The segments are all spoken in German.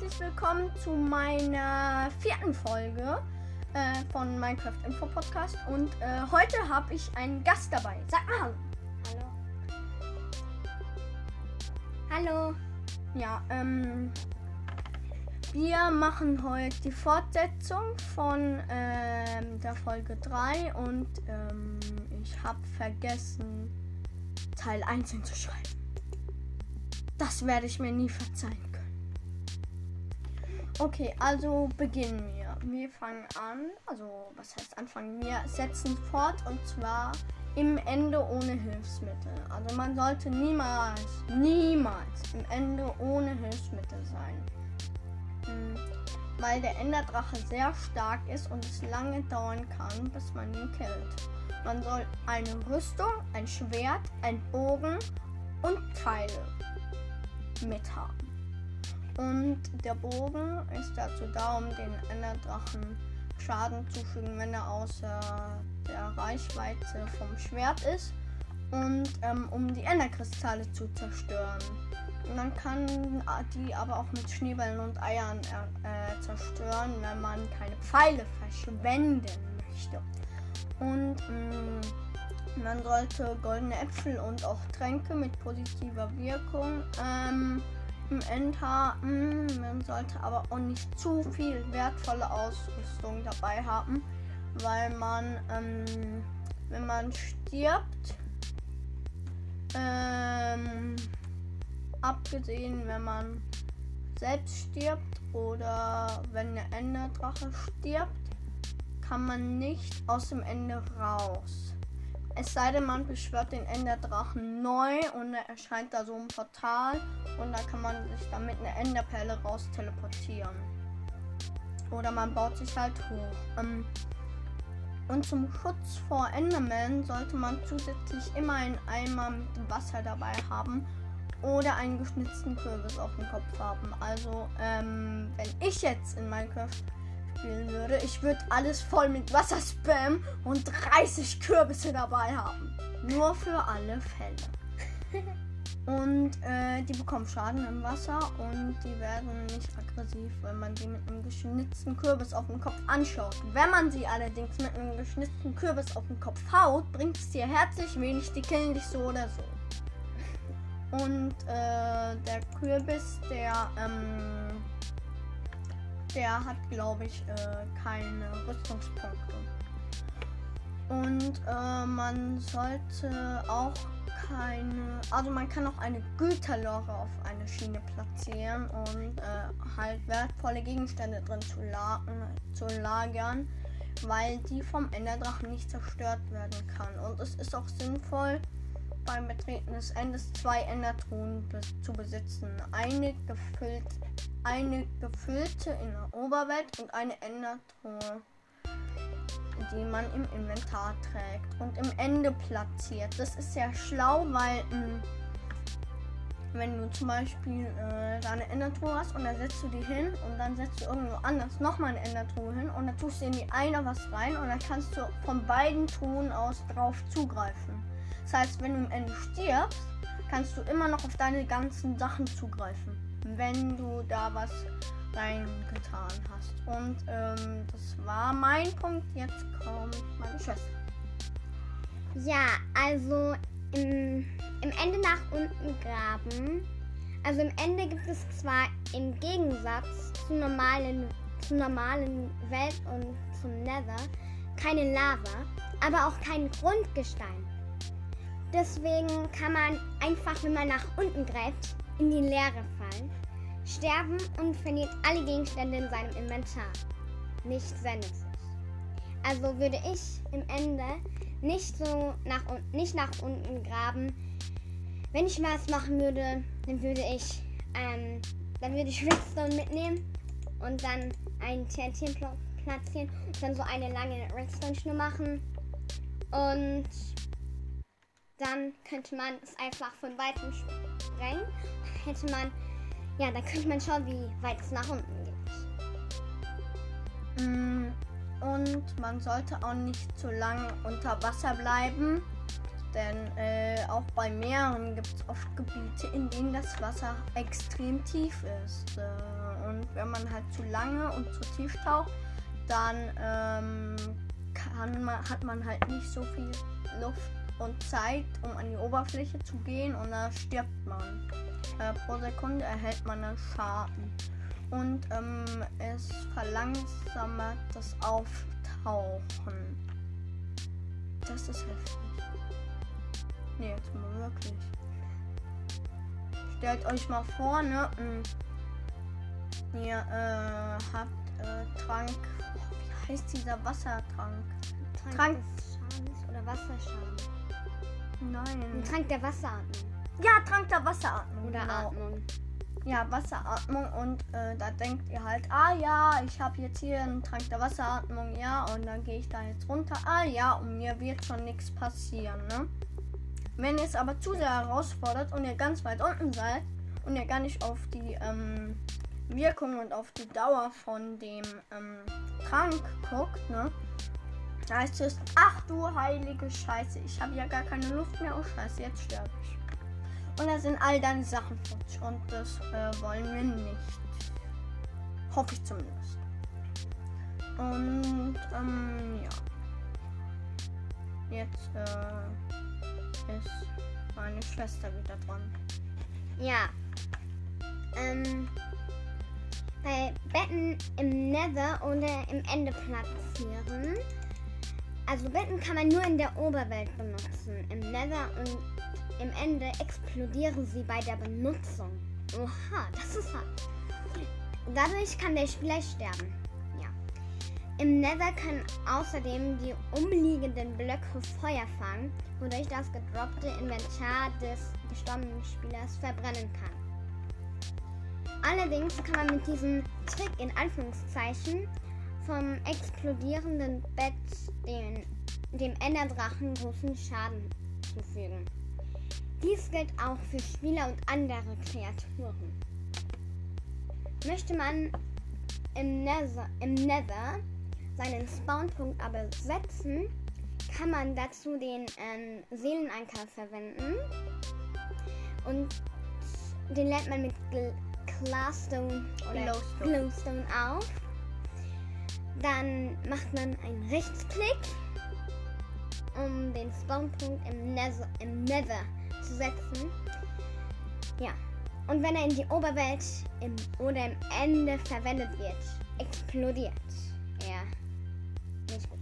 herzlich willkommen zu meiner vierten Folge äh, von Minecraft Info Podcast. Und äh, heute habe ich einen Gast dabei. Sag mal Hallo. Hallo. Hallo. Ja, ähm, wir machen heute die Fortsetzung von ähm, der Folge 3 und ähm, ich habe vergessen, Teil 1 hinzuschreiben. Das werde ich mir nie verzeihen. Okay, also beginnen wir. Wir fangen an, also was heißt anfangen? Wir setzen fort und zwar im Ende ohne Hilfsmittel. Also man sollte niemals, niemals im Ende ohne Hilfsmittel sein. Hm, weil der Enderdrache sehr stark ist und es lange dauern kann, bis man ihn killt. Man soll eine Rüstung, ein Schwert, ein Bogen und Pfeile mit haben. Und der Bogen ist dazu da, um den Enderdrachen Schaden zufügen, wenn er außer der Reichweite vom Schwert ist. Und ähm, um die Enderkristalle zu zerstören. Und man kann die aber auch mit Schneebällen und Eiern äh, zerstören, wenn man keine Pfeile verschwenden möchte. Und mh, mm, man sollte goldene Äpfel und auch Tränke mit positiver Wirkung ähm, im End haben. Man sollte aber auch nicht zu viel wertvolle Ausrüstung dabei haben, weil man, ähm, wenn man stirbt, ähm, abgesehen, wenn man selbst stirbt oder wenn der Enderdrache stirbt, kann man nicht aus dem Ende raus. Es sei denn, man beschwört den Enderdrachen neu und er erscheint da so ein Portal und da kann man sich dann mit einer Enderperle raus teleportieren. Oder man baut sich halt hoch. Ähm, und zum Schutz vor Enderman sollte man zusätzlich immer einen Eimer mit Wasser dabei haben oder einen geschnitzten Kürbis auf dem Kopf haben. Also, ähm, wenn ich jetzt in Minecraft spielen würde, ich würde alles voll mit Wasser spammen und 30 Kürbisse dabei haben. Nur für alle Fälle. Und äh, die bekommen Schaden im Wasser und die werden nicht aggressiv, wenn man sie mit einem geschnitzten Kürbis auf den Kopf anschaut. Wenn man sie allerdings mit einem geschnitzten Kürbis auf den Kopf haut, bringt es dir herzlich wenig, die killen dich so oder so. Und äh, der Kürbis, der ähm, der hat, glaube ich, äh, keine Rüstungspunkte. Und äh, man sollte auch keine, also man kann auch eine Güterlore auf eine Schiene platzieren und äh, halt wertvolle Gegenstände drin zu, la zu lagern, weil die vom Enderdrachen nicht zerstört werden kann. Und es ist auch sinnvoll, beim Betreten des Endes zwei Endertruhen zu besitzen. Eine, gefüllt, eine gefüllte in der Oberwelt und eine Endertruhe, die man im Inventar trägt und im Ende platziert. Das ist sehr schlau, weil mh, hm, wenn du zum Beispiel äh, da eine Endertruhe hast und dann setzt du die hin und dann setzt du irgendwo anders nochmal eine Endertruhe hin und dann tust du in die eine was rein und dann kannst du von beiden Truhen aus drauf zugreifen. Das heißt, wenn du am Ende stirbst, kannst du immer noch auf deine ganzen Sachen zugreifen, wenn du da was reingetan hast. Und ähm, das war mein Punkt. Jetzt kommt meine Schwester. Ja, also im, im Ende nach unten graben. Also im Ende gibt es zwar im Gegensatz zu normalen, zur normalen Welt und zum Nether keine Lava, aber auch kein Grundgestein. Deswegen kann man einfach, wenn man nach unten greift, in die Leere fallen, sterben und verliert alle Gegenstände in seinem Inventar. Nicht sehr nützlich. Also würde ich im Ende nicht so nach, nicht nach unten graben. Wenn ich was machen würde, dann würde ich, ähm, dann würde ich Redstone mitnehmen und dann einen TNT platzieren und dann so eine lange Redstone-Schnur machen und dann könnte man es einfach von weitem sprengen. Hätte man, ja, dann könnte man schauen, wie weit es nach unten geht. Mm, und man sollte auch nicht zu lange unter Wasser bleiben, Denn äh, auch bei Meeren gibt es oft Gebiete, in denen das Wasser extrem tief ist. Äh, und wenn man halt zu lange und zu tief taucht, dann ähm, man, hat man halt nicht so viel Luft und Zeit, um an die Oberfläche zu gehen und da stirbt man. Äh, pro Sekunde erhält man einen Schaden. Und ähm, es verlangsamt das Auftauchen. Das ist heftig. Nee, jetzt mal wirklich. Stellt euch mal vor, ne? Ihr äh, habt äh, Trank. Oh, wie heißt dieser Wassertrank? Trank, Trank- des Schadens oder Wasserschaden. Ein Nein. Trank der Wasseratmung Ja, Trank der Wasseratmung. oder genau. Atmung. Ja, Wasseratmung und äh, da denkt ihr halt, ah ja, ich habe jetzt hier einen Trank der Wasseratmung, ja, und dann gehe ich da jetzt runter, ah ja, und mir wird schon nichts passieren, ne? Wenn ihr es aber zu sehr herausfordert und ihr ganz weit unten seid und ihr gar nicht auf die ähm, Wirkung und auf die Dauer von dem ähm, Trank guckt, ne? Da heißt es, ach du heilige Scheiße, ich habe ja gar keine Luft mehr, oh Scheiße, jetzt sterbe ich. Und da sind all deine Sachen futsch. Und das äh, wollen wir nicht. Hoffe ich zumindest. Und ähm, ja. Jetzt äh, ist meine Schwester wieder dran. Ja. Ähm, bei Betten im Nether oder im Ende platzieren. Also Betten kann man nur in der Oberwelt benutzen. Im Nether und im Ende explodieren sie bei der Benutzung. Oha, das ist hart. Dadurch kann der Spieler sterben. Ja. Im Nether können außerdem die umliegenden Blöcke Feuer fangen, wodurch das gedroppte Inventar des gestorbenen Spielers verbrennen kann. Allerdings kann man mit diesem Trick in Anführungszeichen vom explodierenden Bett den, dem Enderdrachen großen Schaden zufügen. Dies gilt auch für Spieler und andere Kreaturen. Möchte man im Nether, im Nether seinen Spawnpunkt aber setzen, kann man dazu den ähm, Seelenanker verwenden. Und den lädt man mit Gl Clarstone oder Glowstone. Glowstone auf. Dann macht man einen Rechtsklick, um den Spawnpunkt im Nether, im Nether zu setzen. Ja. Und wenn er in die Oberwelt im, oder im Ende verwendet wird, explodiert er. Nicht gut.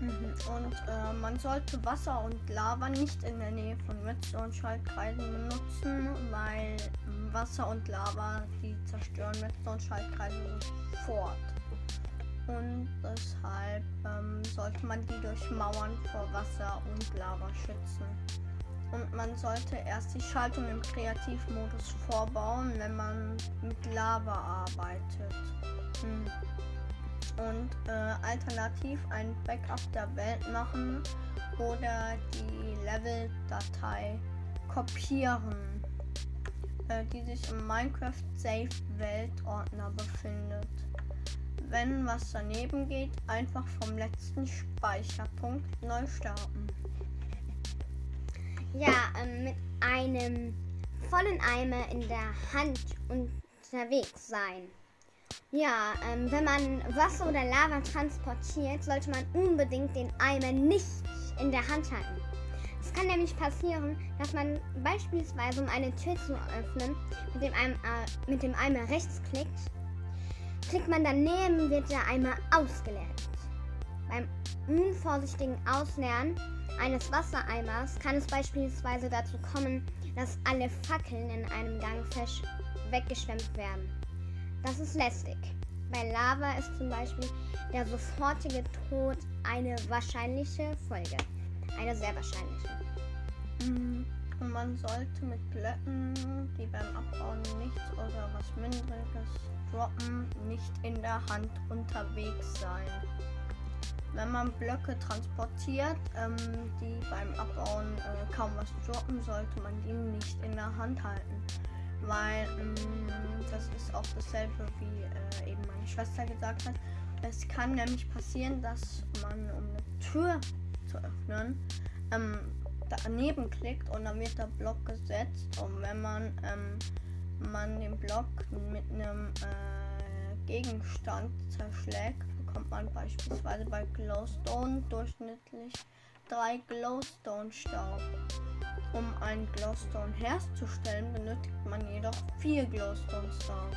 Mhm. Und äh, man sollte Wasser und Lava nicht in der Nähe von Redstone-Schaltkreisen benutzen, weil Wasser und Lava, die zerstören Redstone-Schaltkreise sofort. Und deshalb ähm, sollte man die durch Mauern vor Wasser und Lava schützen. Und man sollte erst die Schaltung im Kreativmodus vorbauen, wenn man mit Lava arbeitet. Hm. Und äh, alternativ ein Backup der Welt machen oder die Level-Datei kopieren, äh, die sich im Minecraft Save Welt-Ordner befindet. Wenn was daneben geht, einfach vom letzten Speicherpunkt neu starten. Ja, ähm, mit einem vollen Eimer in der Hand unterwegs sein. Ja, ähm, wenn man Wasser oder Lava transportiert, sollte man unbedingt den Eimer nicht in der Hand halten. Es kann nämlich passieren, dass man beispielsweise, um eine Tür zu öffnen, mit dem, Eimer, äh, mit dem Eimer rechts klickt. Klickt man daneben, wird der Eimer ausgeleert. Beim unvorsichtigen Ausleeren eines Wassereimers kann es beispielsweise dazu kommen, dass alle Fackeln in einem Gang weggeschwemmt werden. Das ist lästig. Bei Lava ist zum Beispiel der sofortige Tod eine wahrscheinliche Folge. Eine sehr wahrscheinliche. Mm, Und man sollte mit Blöcken, die beim Abbauen nichts oder was Mindriges droppen, nicht in der Hand unterwegs sein. Wenn man Blöcke transportiert, ähm, die beim Abbauen äh, kaum was droppen, sollte man die nicht in der Hand halten. Weil ähm, das ist auch dasselbe, wie äh, eben meine Schwester gesagt hat. Es kann nämlich passieren, dass man, um eine Tür zu öffnen, ähm, daneben klickt und dann wird der Block gesetzt. Und wenn man, ähm, man den Block mit einem äh, Gegenstand zerschlägt, bekommt man beispielsweise bei Glowstone durchschnittlich drei Glowstone-Staub. Um einen Glowstone herzustellen, benötigt man jedoch vier Glowstone-Staub.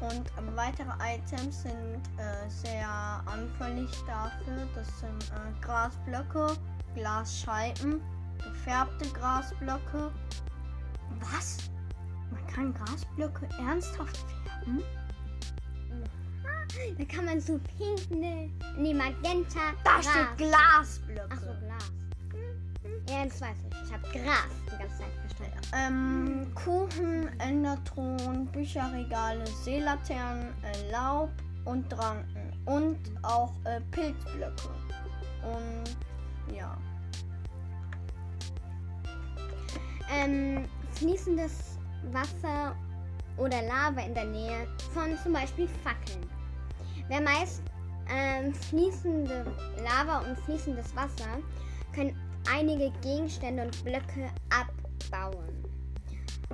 Und ähm, weitere Items sind äh, sehr anfällig dafür. Das sind äh, Grasblöcke, Glasscheiben, gefärbte Grasblöcke. Was? Man kann Grasblöcke ernsthaft färben? Da kann man so pink, ne, ne Magenta. Da Gras. steht Glasblöcke. Ach so, Glas. Ja, das weiß ich. Ich habe Gras die ganze Zeit verstanden. Ähm, Kuchen, Enderthron, Bücherregale, Seelaternen, äh, Laub und Dranken. Und auch äh, Pilzblöcke. Und ja. Ähm, fließendes Wasser oder Lava in der Nähe von zum Beispiel Fackeln. Wer meist ähm, fließende Lava und fließendes Wasser können einige Gegenstände und Blöcke abbauen,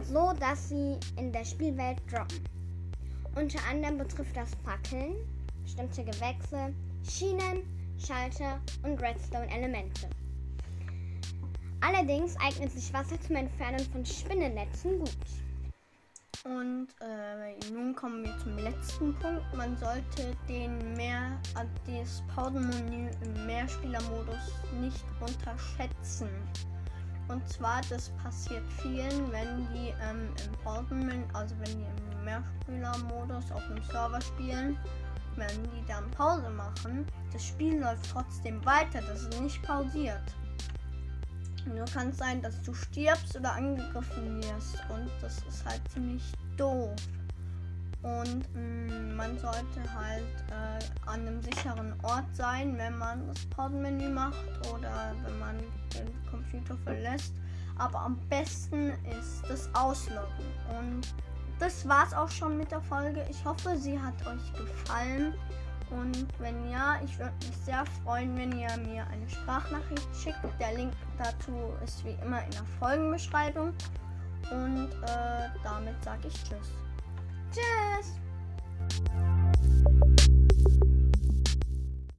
so dass sie in der Spielwelt droppen. Unter anderem betrifft das Fackeln, bestimmte Gewächse, Schienen, Schalter und Redstone-Elemente. Allerdings eignet sich Wasser zum Entfernen von Spinnennetzen gut. Und äh, nun kommen wir zum letzten Punkt. Man sollte den mehr, äh, das Pausenmenü im Mehrspielermodus nicht unterschätzen. Und zwar, das passiert vielen, wenn die ähm, im Pausenmenü, also wenn die im Mehrspielermodus auf dem Server spielen, wenn die dann Pause machen, das Spiel läuft trotzdem weiter, das ist nicht pausiert. Nur kann es sein, dass du stirbst oder angegriffen wirst. Und das ist halt ziemlich doof. Und mh, man sollte halt äh, an einem sicheren Ort sein, wenn man das Pausenmenü macht oder wenn man den Computer verlässt. Aber am besten ist das Ausloggen. Und das war's auch schon mit der Folge. Ich hoffe, sie hat euch gefallen. Und wenn ja, ich würde mich sehr freuen, wenn ihr mir eine Sprachnachricht schickt. Der Link dazu ist wie immer in der Folgenbeschreibung. Und äh, damit sage ich Tschüss. Tschüss!